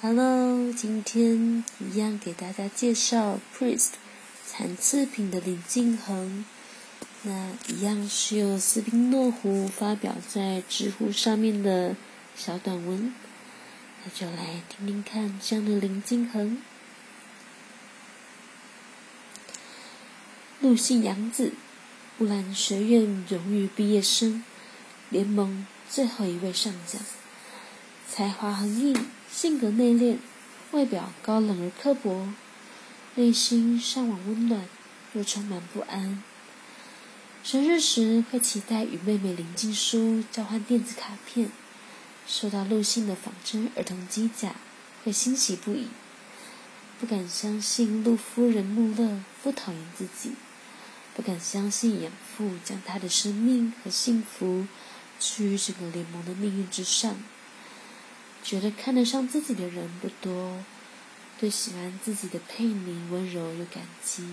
Hello，今天一样给大家介绍 Priest 残次品的林敬恒。那一样是由斯宾诺湖发表在知乎上面的小短文，那就来听听看这样的林敬恒。陆姓杨子，布兰学院荣誉毕业生，联盟最后一位上将，才华横溢。性格内敛，外表高冷而刻薄，内心向往温暖，又充满不安。生日时会期待与妹妹林静书交换电子卡片，收到陆信的仿真儿童机甲会欣喜不已。不敢相信陆夫人穆勒不讨厌自己，不敢相信养父将他的生命和幸福置于整个联盟的命运之上。觉得看得上自己的人不多，对喜欢自己的佩妮温柔又感激。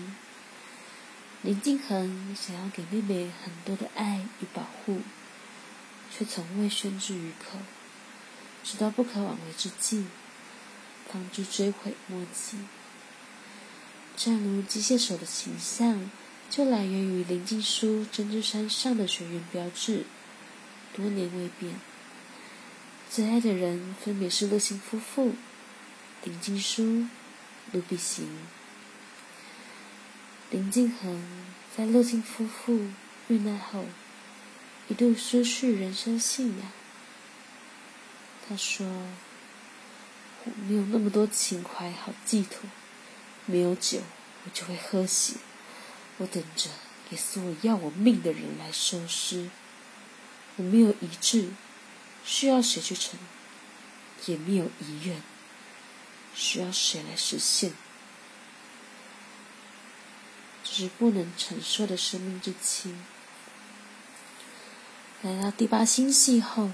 林敬恒想要给妹妹很多的爱与保护，却从未宣之于口，直到不可挽回之际，方知追悔莫及。正如机械手的形象，就来源于林静书针织衫上的学员标志，多年未变。最爱的人分别是陆星夫妇、林静书、陆碧行。林静恒在陆星夫妇遇难后，一度失去人生信仰。他说：“我没有那么多情怀好寄托，没有酒我就会喝血。我等着给所有要我命的人来收尸。我没有遗志。”需要谁去成？也没有遗愿，需要谁来实现？这是不能承受的生命之轻。来到第八星系后，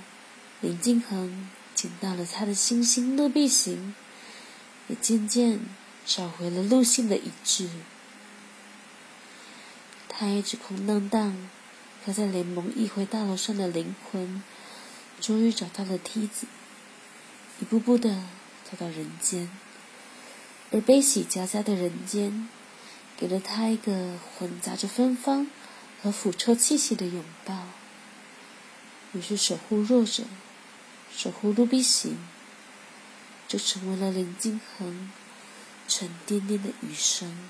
林敬恒捡到了他的星星陆碧行，也渐渐找回了陆性的一致。他一直空荡荡飘在联盟议会大楼上的灵魂。终于找到了梯子，一步步的走到人间，而悲喜交加的人间，给了他一个混杂着芬芳和腐臭气息的拥抱。于是守护弱者，守护卢比行，就成为了林敬恒沉甸甸的余生。